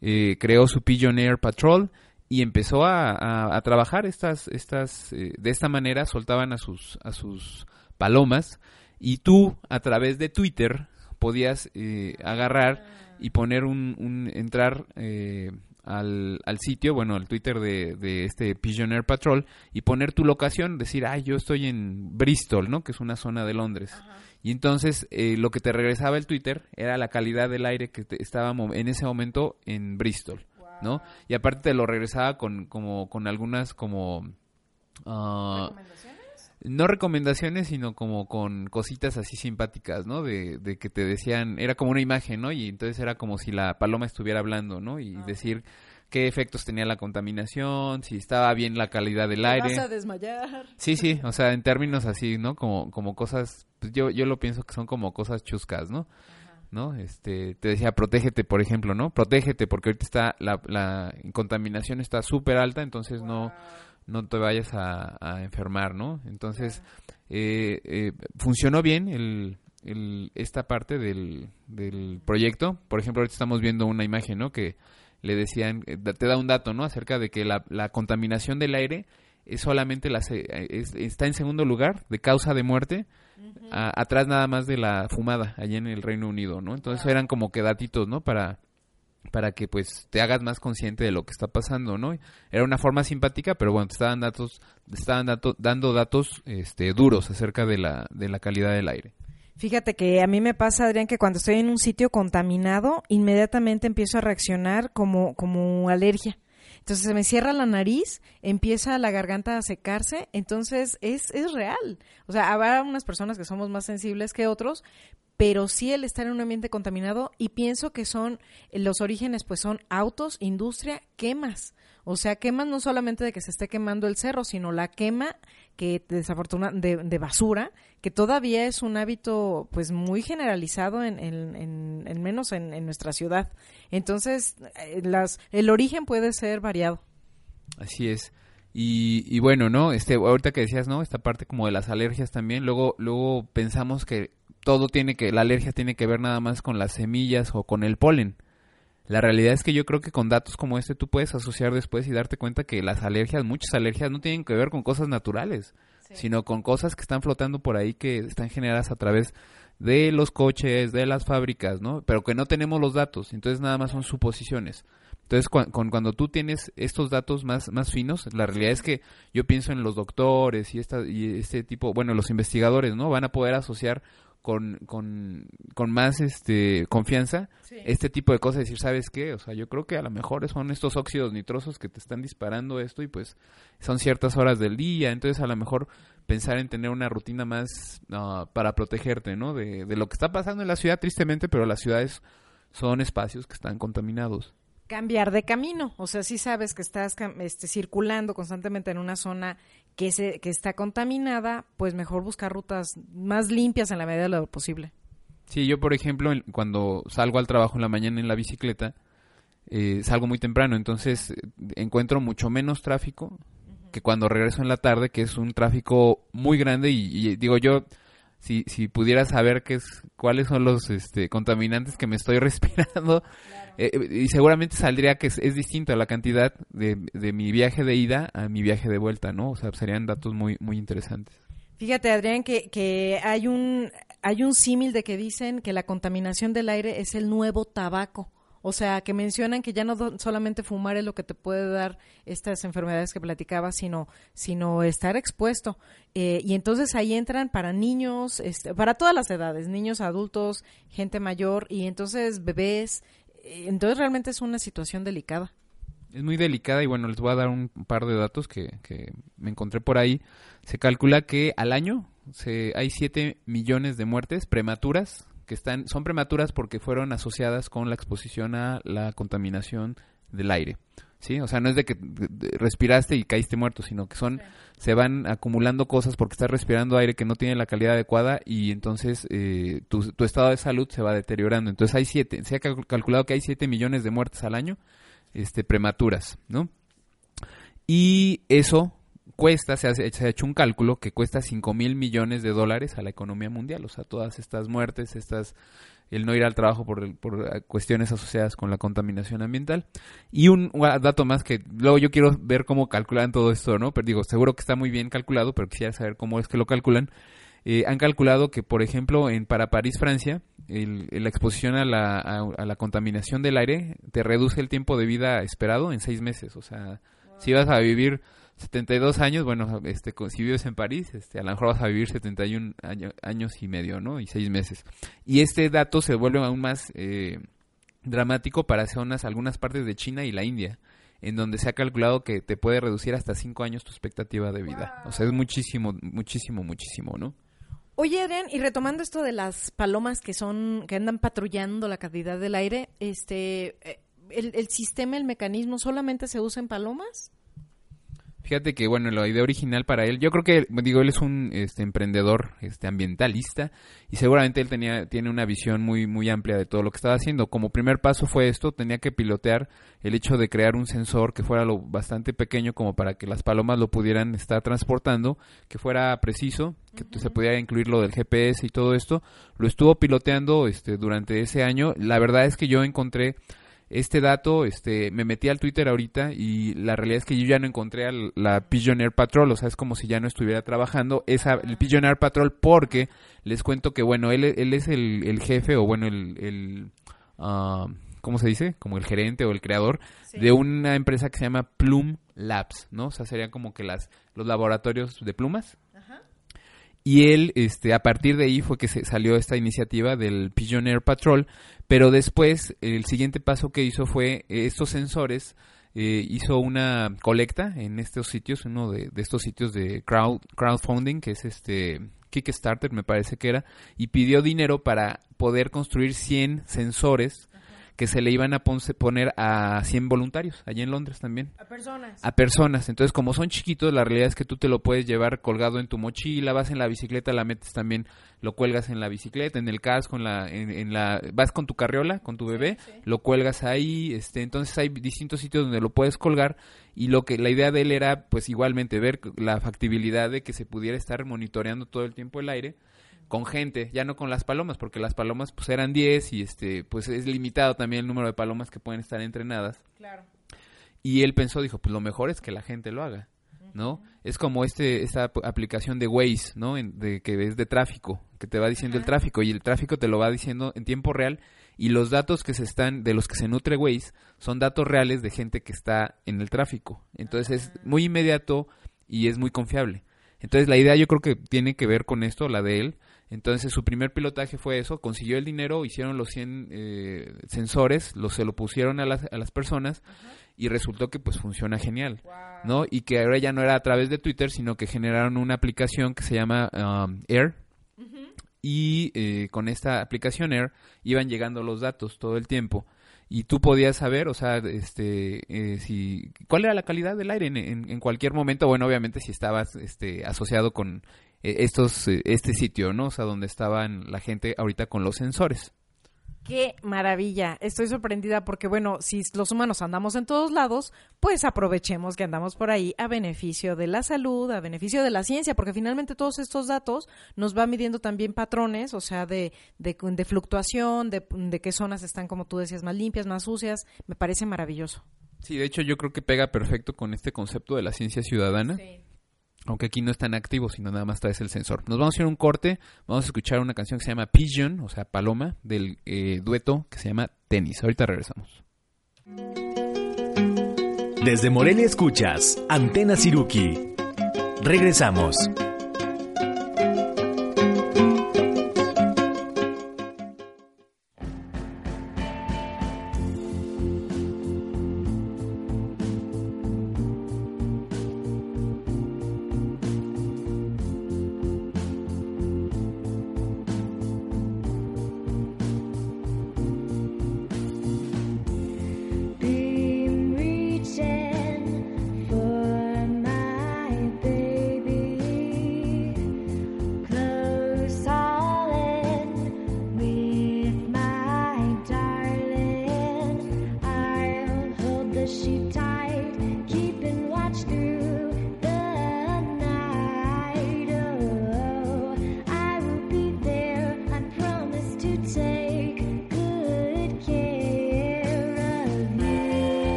creó su Pigeon Air Patrol y empezó a, trabajar estas, estas, de esta manera soltaban a sus, a sus palomas y tú a través de Twitter podías eh, agarrar y poner un, entrar eh, al, al, sitio, bueno, al Twitter de, de, este Pigeon Air Patrol y poner tu locación, decir, ay, yo estoy en Bristol, ¿no? Que es una zona de Londres. Y entonces eh, lo que te regresaba el Twitter era la calidad del aire que estaba en ese momento en Bristol, ¿no? Y aparte te lo regresaba con, como, con algunas como... Uh, no recomendaciones, sino como con cositas así simpáticas, ¿no? De, de, que te decían, era como una imagen, ¿no? Y entonces era como si la paloma estuviera hablando, ¿no? Y ah, decir qué efectos tenía la contaminación, si estaba bien la calidad del aire. Vas a desmayar. Sí, sí, o sea, en términos así, ¿no? Como, como cosas, pues yo, yo lo pienso que son como cosas chuscas, ¿no? ¿no? Este, te decía, protégete, por ejemplo, ¿no? Protégete porque ahorita está, la, la contaminación está súper alta, entonces no no te vayas a, enfermar, ¿no? Entonces, eh, eh, funcionó bien el, esta parte del, del proyecto. Por ejemplo, ahorita estamos viendo una imagen, ¿no? Que le decían, eh, te da un dato, ¿no? Acerca de que la, la contaminación del aire es solamente la, está en segundo lugar de causa de muerte, atrás nada más de la fumada allá en el Reino Unido, ¿no? Entonces eran como que datitos, ¿no? Para para que pues te hagas más consciente de lo que está pasando, ¿no? Era una forma simpática, pero bueno, te estaban datos, estaban dando datos este, duros acerca de la, de la calidad del aire. Fíjate que a mí me pasa, Adrián, que cuando estoy en un sitio contaminado, inmediatamente empiezo a reaccionar como, como alergia. Entonces se me cierra la nariz, empieza la garganta a secarse, entonces es, es real. O sea, habrá unas personas que somos más sensibles que otros, pero sí el estar en un ambiente contaminado y pienso que son los orígenes pues son autos, industria, quemas. O sea, quemas no solamente de que se esté quemando el cerro, sino la quema que desafortunadamente de, basura, que todavía es un hábito pues muy generalizado en, en, menos en, nuestra ciudad. Entonces, eh, las, el origen puede ser variado. Así es. Y, y, bueno, ¿no? Este, ahorita que decías, ¿no? Esta parte como de las alergias también, luego, luego pensamos que todo tiene que, la alergia tiene que ver nada más con las semillas o con el polen. La realidad es que yo creo que con datos como este tú puedes asociar después y darte cuenta que las alergias, muchas alergias no tienen que ver con cosas naturales, sino con cosas que están flotando por ahí que están generadas a través de los coches, de las fábricas, ¿no? Pero que no tenemos los datos, entonces nada más son suposiciones. Entonces, cuando tú tienes estos datos más, más finos, la realidad es que yo pienso en los doctores y, esta, y este tipo, bueno, los investigadores, ¿no? Van a poder asociar con, con, con más este confianza este tipo de cosas, decir, ¿sabes qué? O sea, yo creo que a lo mejor son estos óxidos nitrosos que te están disparando esto y pues son ciertas horas del día, entonces a lo mejor pensar en tener una rutina más ah, para protegerte, ¿no? De, de lo que está pasando en la ciudad, tristemente, pero las ciudades son espacios que están contaminados cambiar de camino. O sea, si sabes que estás este, circulando constantemente en una zona que, se, que está contaminada, pues mejor buscar rutas más limpias en la medida de lo posible. Sí, yo por ejemplo, cuando salgo al trabajo en la mañana en la bicicleta, eh, salgo muy temprano, entonces eh, encuentro mucho menos tráfico que cuando regreso en la tarde, que es un tráfico muy grande y, digo yo, si, si pudiera saber qué es, cuáles son los este, contaminantes que me estoy respirando, eh, y seguramente saldría que es, distinto la cantidad de, de, mi viaje de ida a mi viaje de vuelta, ¿no? O sea, serían datos muy, muy interesantes. Fíjate, Adrián, que, que hay un, hay un símil de que dicen que la contaminación del aire es el nuevo tabaco. O sea, que mencionan que ya no solamente fumar es lo que te puede dar estas enfermedades que platicaba, sino, sino estar expuesto. Eh, y entonces ahí entran para niños, este, para todas las edades, niños, adultos, gente mayor, y entonces bebés, entonces realmente es una situación delicada. Es muy delicada y bueno, les voy a dar un par de datos que, que me encontré por ahí. Se calcula que al año se, hay 7 millones de muertes prematuras que están son prematuras porque fueron asociadas con la exposición a la contaminación del aire. ¿Sí? O sea, no es de que respiraste y caíste muerto, sino que son, se van acumulando cosas porque estás respirando aire que no tiene la calidad adecuada y entonces eh, tu, estado de salud se va deteriorando. Entonces hay siete, se ha calculado que hay siete millones de muertes al año, este, prematuras, ¿no? Y eso cuesta, se, se ha hecho un cálculo que cuesta 5 mil millones de dólares a la economía mundial. O sea, todas estas muertes, estas el no ir al trabajo por, por cuestiones asociadas con la contaminación ambiental. Y un, dato más que luego yo quiero ver cómo calculan todo esto, ¿no? Pero digo, seguro que está muy bien calculado, pero quisiera saber cómo es que lo calculan. Eh, han calculado que, por ejemplo, en para París, Francia, la exposición a la, a, la contaminación del aire te reduce el tiempo de vida esperado en seis meses. O sea, si vas a vivir 72 años, bueno, este, si vives en París, este, a lo mejor vas a vivir 71 años y medio, ¿no? Y seis meses. Y este dato se vuelve aún más eh, dramático para zonas, algunas partes de China y la India, en donde se ha calculado que te puede reducir hasta cinco años tu expectativa de vida. O sea, es muchísimo, muchísimo, muchísimo, ¿no? Oye, Adrián, y retomando esto de las palomas que son, que andan patrullando la calidad del aire, este, eh, el, el sistema, el mecanismo, solamente se usa en palomas? Fíjate que, bueno, la idea original para él, yo creo que, digo, él es un este, emprendedor este, ambientalista y seguramente él tenía, tiene una visión muy, muy amplia de todo lo que estaba haciendo. Como primer paso fue esto, tenía que pilotear el hecho de crear un sensor que fuera lo bastante pequeño como para que las palomas lo pudieran estar transportando, que fuera preciso, que se pudiera incluir lo del GPS y todo esto. Lo estuvo piloteando este, durante ese año. La verdad es que yo encontré este dato, este, me metí al Twitter ahorita y la realidad es que yo ya no encontré a la Pigeon Air Patrol, o sea, es como si ya no estuviera trabajando esa, el Pigeon Air Patrol porque les cuento que, bueno, él, él es el, jefe o, bueno, el, el uh, ¿cómo se dice? Como el gerente o el creador de una empresa que se llama Plum Labs, ¿no? O sea, serían como que las, los laboratorios de plumas. Y él, este, a partir de ahí fue que se salió esta iniciativa del Pigeon Air Patrol, pero después el siguiente paso que hizo fue estos sensores, eh, hizo una colecta en estos sitios, uno de, estos sitios de crowd, crowdfunding, que es este Kickstarter, me parece que era, y pidió dinero para poder construir 100 sensores que se le iban a poner a 100 voluntarios, allí en Londres también. A personas. A personas. Entonces, como son chiquitos, la realidad es que tú te lo puedes llevar colgado en tu mochila, vas en la bicicleta, la metes también, lo cuelgas en la bicicleta, en el casco, en la, en, la, vas con tu carriola, con tu bebé, lo cuelgas ahí, este, entonces hay distintos sitios donde lo puedes colgar y lo que la idea de él era, pues igualmente ver la factibilidad de que se pudiera estar monitoreando todo el tiempo el aire con gente, ya no con las palomas, porque las palomas pues eran 10 y este pues es limitado también el número de palomas que pueden estar entrenadas. Claro. Y él pensó, dijo, pues lo mejor es que la gente lo haga, ¿no? Es como este esta aplicación de Waze, ¿no? de que es de tráfico, que te va diciendo el tráfico y el tráfico te lo va diciendo en tiempo real y los datos que se están de los que se nutre Waze son datos reales de gente que está en el tráfico. Entonces es muy inmediato y es muy confiable. Entonces la idea yo creo que tiene que ver con esto, la de él, entonces su primer pilotaje fue eso, consiguió el dinero, hicieron los 100 eh, sensores, los, se lo pusieron a las, a las personas y resultó que pues funciona genial, ¿no? Y que ahora ya no era a través de Twitter, sino que generaron una aplicación que se llama um, Air y eh, con esta aplicación Air iban llegando los datos todo el tiempo. Y tú podías saber, o sea, este, eh, si cuál era la calidad del aire en, en, cualquier momento, bueno, obviamente si estabas este, asociado con estos, eh, este sitio, ¿no? O sea, donde estaban la gente ahorita con los sensores. Qué maravilla. Estoy sorprendida porque, bueno, si los humanos andamos en todos lados, pues aprovechemos que andamos por ahí a beneficio de la salud, a beneficio de la ciencia, porque finalmente todos estos datos nos van midiendo también patrones, o sea, de, de, de fluctuación, de, de qué zonas están, como tú decías, más limpias, más sucias. Me parece maravilloso. Sí, de hecho yo creo que pega perfecto con este concepto de la ciencia ciudadana. Sí aunque aquí no es tan activo, sino nada más traes el sensor. Nos vamos a hacer un corte, vamos a escuchar una canción que se llama Pigeon, o sea, Paloma, del eh, dueto que se llama Tenis. Ahorita regresamos. Desde Morelia escuchas Antena Siruki. Regresamos.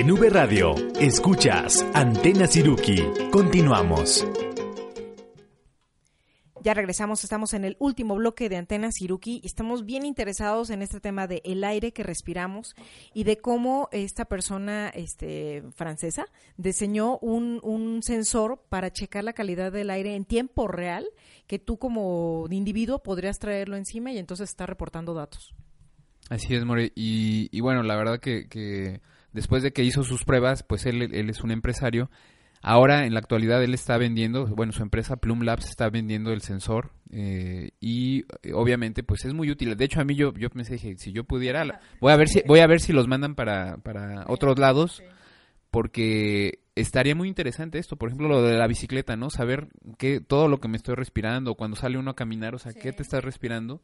En V Radio, escuchas Antena Siruki. Continuamos. Ya regresamos, estamos en el último bloque de Antena Siruki y estamos bien interesados en este tema de el aire que respiramos y de cómo esta persona este, francesa diseñó un, un sensor para checar la calidad del aire en tiempo real que tú como individuo podrías traerlo encima y entonces está reportando datos. Así es, More. Y, y bueno, la verdad que, que, después de que hizo sus pruebas, pues él, él es un empresario Ahora, en la actualidad, él está vendiendo, bueno, su empresa Plum Labs está vendiendo el sensor eh, y eh, obviamente, pues es muy útil. De hecho, a mí yo, yo pensé, dije, si yo pudiera, voy a ver si, voy a ver si los mandan para, para otros lados, porque estaría muy interesante esto. Por ejemplo, lo de la bicicleta, ¿no? Saber que todo lo que me estoy respirando, cuando sale uno a caminar, o sea, qué te estás respirando,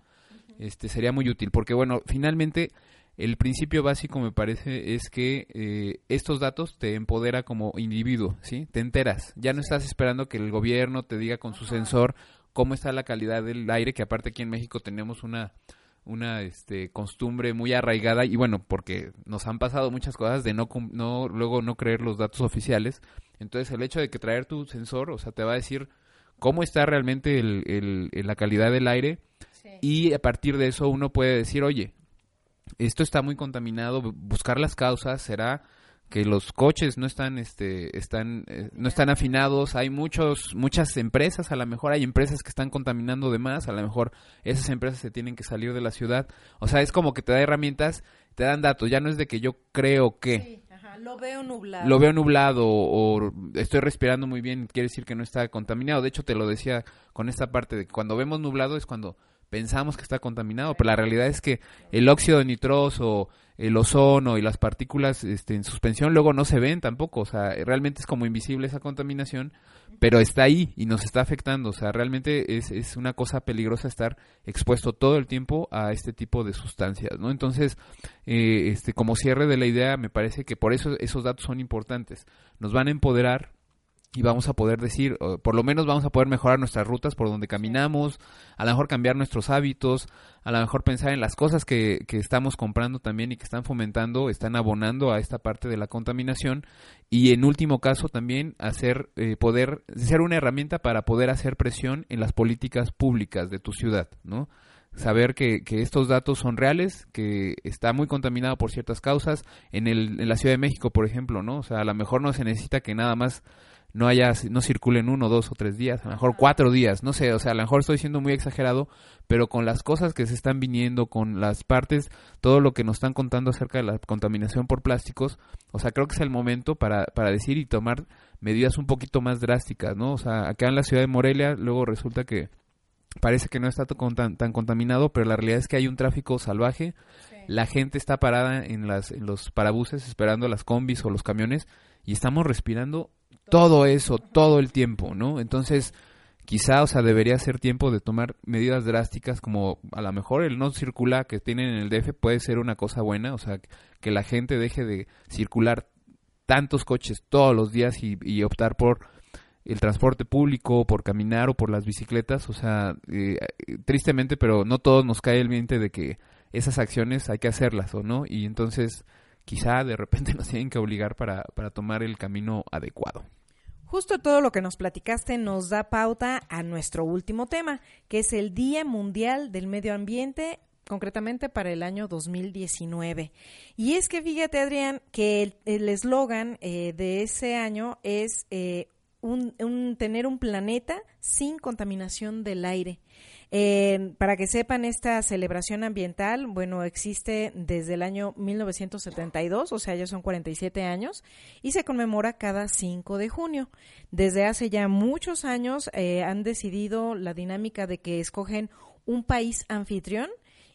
este sería muy útil, porque bueno, finalmente el principio básico me parece es que eh, estos datos te empodera como individuo, ¿sí? Te enteras. Ya no estás esperando que el gobierno te diga con su sensor cómo está la calidad del aire, que aparte aquí en México tenemos una una este, costumbre muy arraigada y bueno, porque nos han pasado muchas cosas de no, no luego no creer los datos oficiales. Entonces el hecho de que traer tu sensor, o sea, te va a decir cómo está realmente el, la calidad del aire y a partir de eso uno puede decir, oye, esto está muy contaminado, buscar las causas será que los coches no están este están eh, no están afinados. hay muchos muchas empresas a lo mejor hay empresas que están contaminando de más a lo mejor esas empresas se tienen que salir de la ciudad. O sea es como que te da herramientas te dan datos ya no es de que yo creo que lo veo nublado. lo veo nublado o, estoy respirando muy bien quiere decir que no está contaminado. De hecho te lo decía con esta parte de que cuando vemos nublado es cuando pensamos que está contaminado, pero la realidad es que el óxido de nitroso, el ozono y las partículas este, en suspensión luego no se ven tampoco, o sea, realmente es como invisible esa contaminación, pero está ahí y nos está afectando, o sea, realmente es, es una cosa peligrosa estar expuesto todo el tiempo a este tipo de sustancias, ¿no? Entonces, eh, este, como cierre de la idea, me parece que por eso esos datos son importantes, nos van a empoderar y vamos a poder decir, por lo menos vamos a poder mejorar nuestras rutas por donde caminamos, a lo mejor cambiar nuestros hábitos, a lo mejor pensar en las cosas que, que estamos comprando también y que están fomentando, están abonando a esta parte de la contaminación y en último caso también hacer, eh, poder, ser una herramienta para poder hacer presión en las políticas públicas de tu ciudad, ¿no? saber que, que, estos datos son reales, que está muy contaminado por ciertas causas. En, el, en la Ciudad de México, por ejemplo, ¿no? O sea, a lo mejor no se necesita que nada más no haya, no circulen uno, dos o tres días, a lo mejor cuatro días, no sé, o sea, a lo mejor estoy siendo muy exagerado, pero con las cosas que se están viniendo, con las partes, todo lo que nos están contando acerca de la contaminación por plásticos, o sea, creo que es el momento para, para decir y tomar medidas un poquito más drásticas, ¿no? O sea, acá en la ciudad de Morelia, luego resulta que parece que no está tan, tan contaminado, pero la realidad es que hay un tráfico salvaje, la gente está parada en, las, en los parabuses esperando las combis o los camiones y estamos respirando todo eso todo el tiempo, ¿no? Entonces, quizá, o sea, debería ser tiempo de tomar medidas drásticas como a lo mejor el no circula que tienen en el DF puede ser una cosa buena, o sea, que la gente deje de circular tantos coches todos los días y, optar por el transporte público, por caminar o por las bicicletas, o sea, eh, tristemente, pero no todos nos cae el mente de que esas acciones hay que hacerlas, ¿o no? Y entonces quizá de repente nos tienen que obligar para, para tomar el camino adecuado. Justo todo lo que nos platicaste nos da pauta a nuestro último tema, que es el Día Mundial del Medio Ambiente, concretamente para el año 2019. Y es que fíjate, Adrián, que el eslogan eh, de ese año es eh, un, tener un planeta sin contaminación del aire. Eh, para que sepan, esta celebración ambiental, bueno, existe desde el año 1972, o sea, ya son 47 años, y se conmemora cada 5 de junio. Desde hace ya muchos años eh, han decidido la dinámica de que escogen un país anfitrión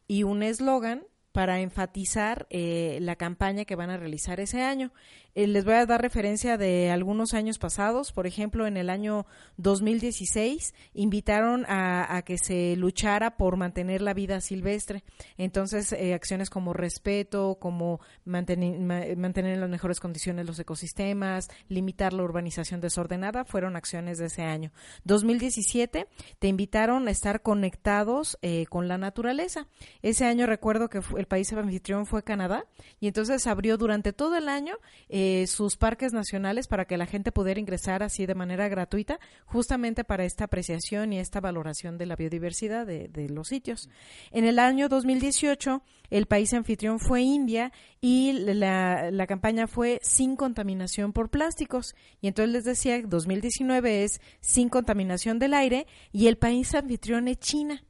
y un eslogan para enfatizar eh, la campaña que van a realizar ese año. Eh, les voy a dar referencia de algunos años pasados. Por ejemplo, en el año 2016 invitaron a, que se luchara por mantener la vida silvestre. Entonces, eh, acciones como respeto, como mantener, mantener en las mejores condiciones los ecosistemas, limitar la urbanización desordenada, fueron acciones de ese año. 2017 te invitaron a estar conectados con la naturaleza. Ese año recuerdo que el país anfitrión fue Canadá, y entonces abrió durante todo el año eh, sus parques nacionales para que la gente pudiera ingresar así de manera gratuita, justamente para esta apreciación y esta valoración de la biodiversidad de, de los sitios. En el año 2018, el país anfitrión fue India y la, la campaña fue sin contaminación por plásticos. Y entonces les decía, 2019 es sin contaminación del aire y el país anfitrión es China.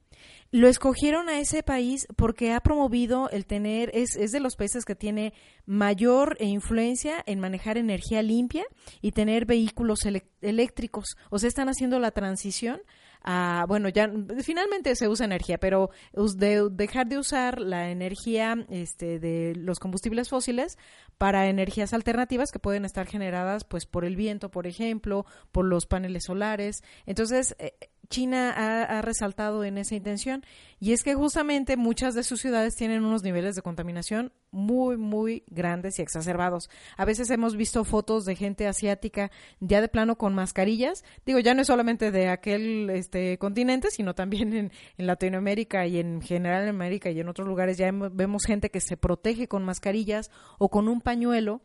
Lo escogieron a ese país porque ha promovido el tener, es, es de los países que tiene mayor influencia en manejar energía limpia y tener vehículos eléctricos. O sea, están haciendo la transición a, bueno, ya finalmente se usa energía, pero de, dejar de usar la energía este, de los combustibles fósiles para energías alternativas que pueden estar generadas pues por el viento, por ejemplo, por los paneles solares. Entonces, eh, China ha, resaltado en esa intención y es que justamente muchas de sus ciudades tienen unos niveles de contaminación muy, muy grandes y exacerbados. A veces hemos visto fotos de gente asiática ya de plano con mascarillas. Digo, ya no es solamente de aquel este, continente, sino también en, en Latinoamérica y en general en América y en otros lugares ya vemos gente que se protege con mascarillas o con un pañuelo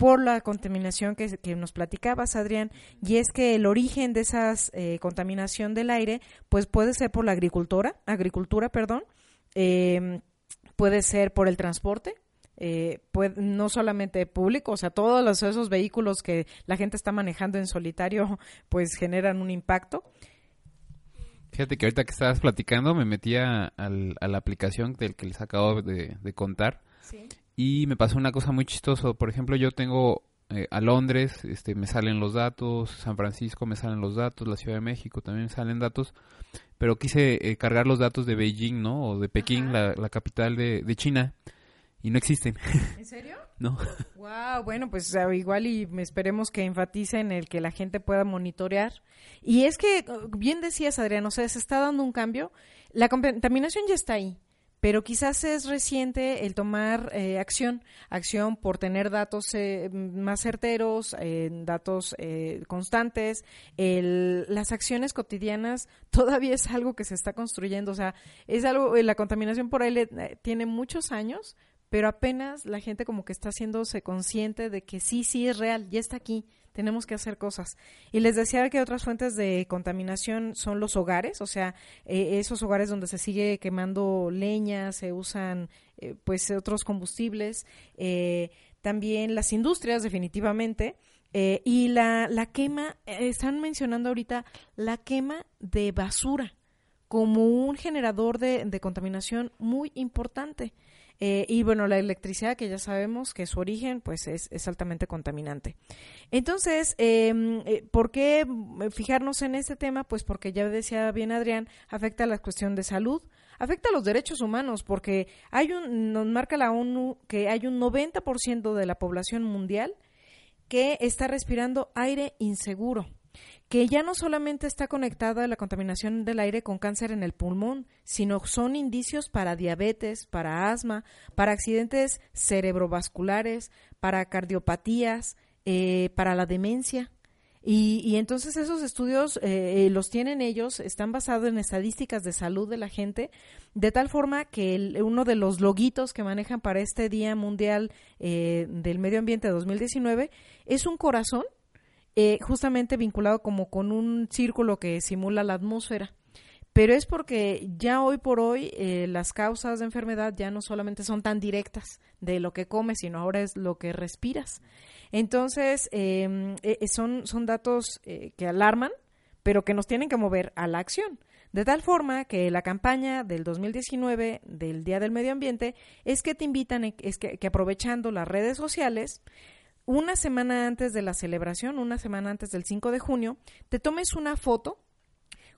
por la contaminación que, que, nos platicabas, Adrián, y es que el origen de esa eh, contaminación del aire, pues puede ser por la agricultura, agricultura, perdón, em, puede ser por el transporte, eh, no solamente público, o sea, todos esos vehículos que la gente está manejando en solitario, pues generan un impacto. Fíjate que ahorita que estabas platicando me metía a la aplicación del que les acabo de, de contar. Sí. Y me pasó una cosa muy chistosa. Por ejemplo, yo tengo eh, a Londres, este, me salen los datos, San Francisco me salen los datos, la Ciudad de México también me salen datos, pero quise eh, cargar los datos de Beijing, ¿no? O de Pekín, la, capital de, China, y no existen. ¿En serio? no. Wow, bueno, pues igual y esperemos que enfaticen el que la gente pueda monitorear. Y es que, bien decías, Adrián, o sea, se está dando un cambio. La contaminación ya está ahí pero quizás es reciente el tomar eh, acción, acción por tener datos eh, más certeros, eh, datos constantes. las acciones cotidianas todavía es algo que se está construyendo, o sea, es algo, la contaminación por aire tiene muchos años, pero apenas la gente como que está haciéndose consciente de que sí, sí es real, ya está aquí, tenemos que hacer cosas. Y les decía que otras fuentes de contaminación son los hogares, o sea, eh, esos hogares donde se sigue quemando leña, se usan eh, pues otros combustibles, eh, también las industrias definitivamente. y la, la quema, están mencionando ahorita la quema de basura como un generador de, de contaminación muy importante. Eh, y bueno, la electricidad, que ya sabemos que su origen pues es, es altamente contaminante. Entonces, em, eh, ¿por qué fijarnos en este tema? Pues porque ya decía bien Adrián, afecta a la cuestión de salud, afecta a los derechos humanos, porque hay un, nos marca la ONU que hay un 90% de la población mundial que está respirando aire inseguro que ya no solamente está conectada la contaminación del aire con cáncer en el pulmón, sino son indicios para diabetes, para asma, para accidentes cerebrovasculares, para cardiopatías, eh, para la demencia. Y, entonces esos estudios eh, los tienen ellos, están basados en estadísticas de salud de la gente, de tal forma que uno de los loguitos que manejan para este Día Mundial eh, del Medio Ambiente 2019 es un corazón eh, justamente vinculado como con un círculo que simula la atmósfera. Pero es porque ya hoy por hoy eh, las causas de enfermedad ya no solamente son tan directas de lo que comes, sino ahora es lo que respiras. Entonces, em, eh, son, son datos que alarman, pero que nos tienen que mover a la acción. De tal forma que la campaña del 2019 del Día del Medio Ambiente es que te invitan, es que aprovechando las redes sociales, una semana antes de la celebración, una semana antes del 5 de junio, te tomes una foto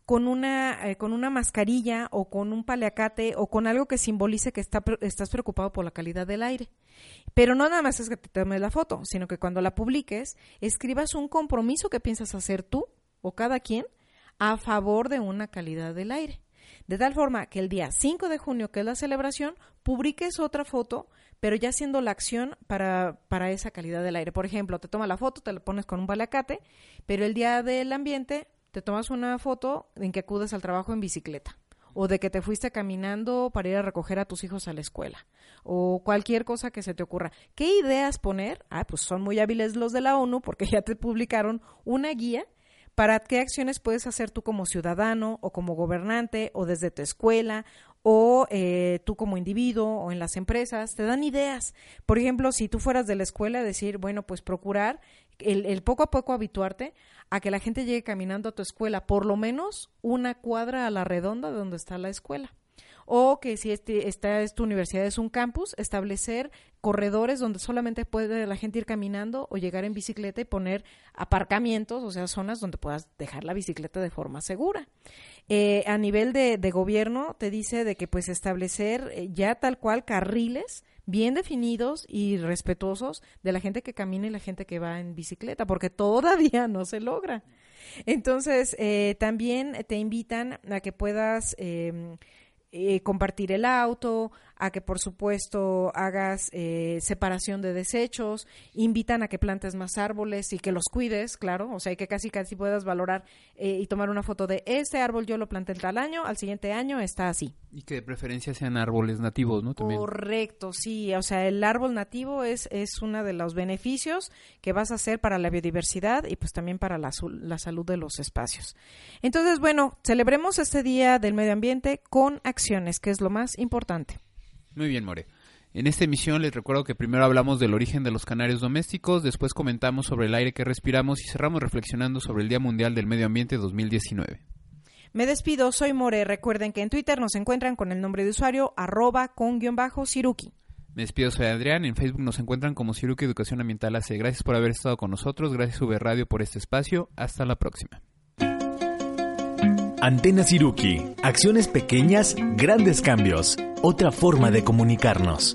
con una, eh, con una mascarilla o con un paliacate o con algo que simbolice que está, estás preocupado por la calidad del aire. Pero no nada más es que te tomes la foto, sino que cuando la publiques, escribas un compromiso que piensas hacer tú o cada quien a favor de una calidad del aire. De tal forma que el día 5 de junio, que es la celebración, publiques otra foto pero ya haciendo la acción para, para esa calidad del aire. Por ejemplo, te tomas la foto, te la pones con un balacate, pero el día del ambiente te tomas una foto en que acudes al trabajo en bicicleta o de que te fuiste caminando para ir a recoger a tus hijos a la escuela o cualquier cosa que se te ocurra. ¿Qué ideas poner? Ah, pues son muy hábiles los de la ONU porque ya te publicaron una guía para qué acciones puedes hacer tú como ciudadano o como gobernante o desde tu escuela o eh, tú como individuo o en las empresas, te dan ideas. Por ejemplo, si tú fueras de la escuela, decir, bueno, pues procurar el, el, poco a poco habituarte a que la gente llegue caminando a tu escuela, por lo menos una cuadra a la redonda de donde está la escuela o que si este, esta es tu universidad es un campus, establecer corredores donde solamente puede la gente ir caminando o llegar en bicicleta y poner aparcamientos, o sea, zonas donde puedas dejar la bicicleta de forma segura. Eh, a nivel de, de, gobierno, te dice de que pues establecer eh, ya tal cual carriles bien definidos y respetuosos de la gente que camina y la gente que va en bicicleta, porque todavía no se logra. Entonces, eh, también te invitan a que puedas eh, eh, compartir el auto, a que por supuesto hagas eh, separación de desechos, invitan a que plantes más árboles y que los cuides, claro, o sea, que casi casi puedas valorar eh, y tomar una foto de este árbol yo lo planté el tal año, al siguiente año está así. Y que de preferencia sean árboles nativos, ¿no? También. Correcto, sí, o sea, el árbol nativo es, es uno de los beneficios que vas a hacer para la biodiversidad y pues también para la, la salud de los espacios. Entonces, bueno, celebremos este Día del Medio Ambiente con acciones, que es lo más importante. Muy bien, More. En esta emisión les recuerdo que primero hablamos del origen de los canarios domésticos, después comentamos sobre el aire que respiramos y cerramos reflexionando sobre el Día Mundial del Medio Ambiente 2019. Me despido, soy More. Recuerden que en Twitter nos encuentran con el nombre de usuario arroba con guion bajo Siruki. Me despido, soy Adrián. En Facebook nos encuentran como Siruki Educación Ambiental AC. Gracias por haber estado con nosotros. Gracias V Radio por este espacio. Hasta la próxima. Antena Siruki. Acciones pequeñas, grandes cambios. Otra forma de comunicarnos.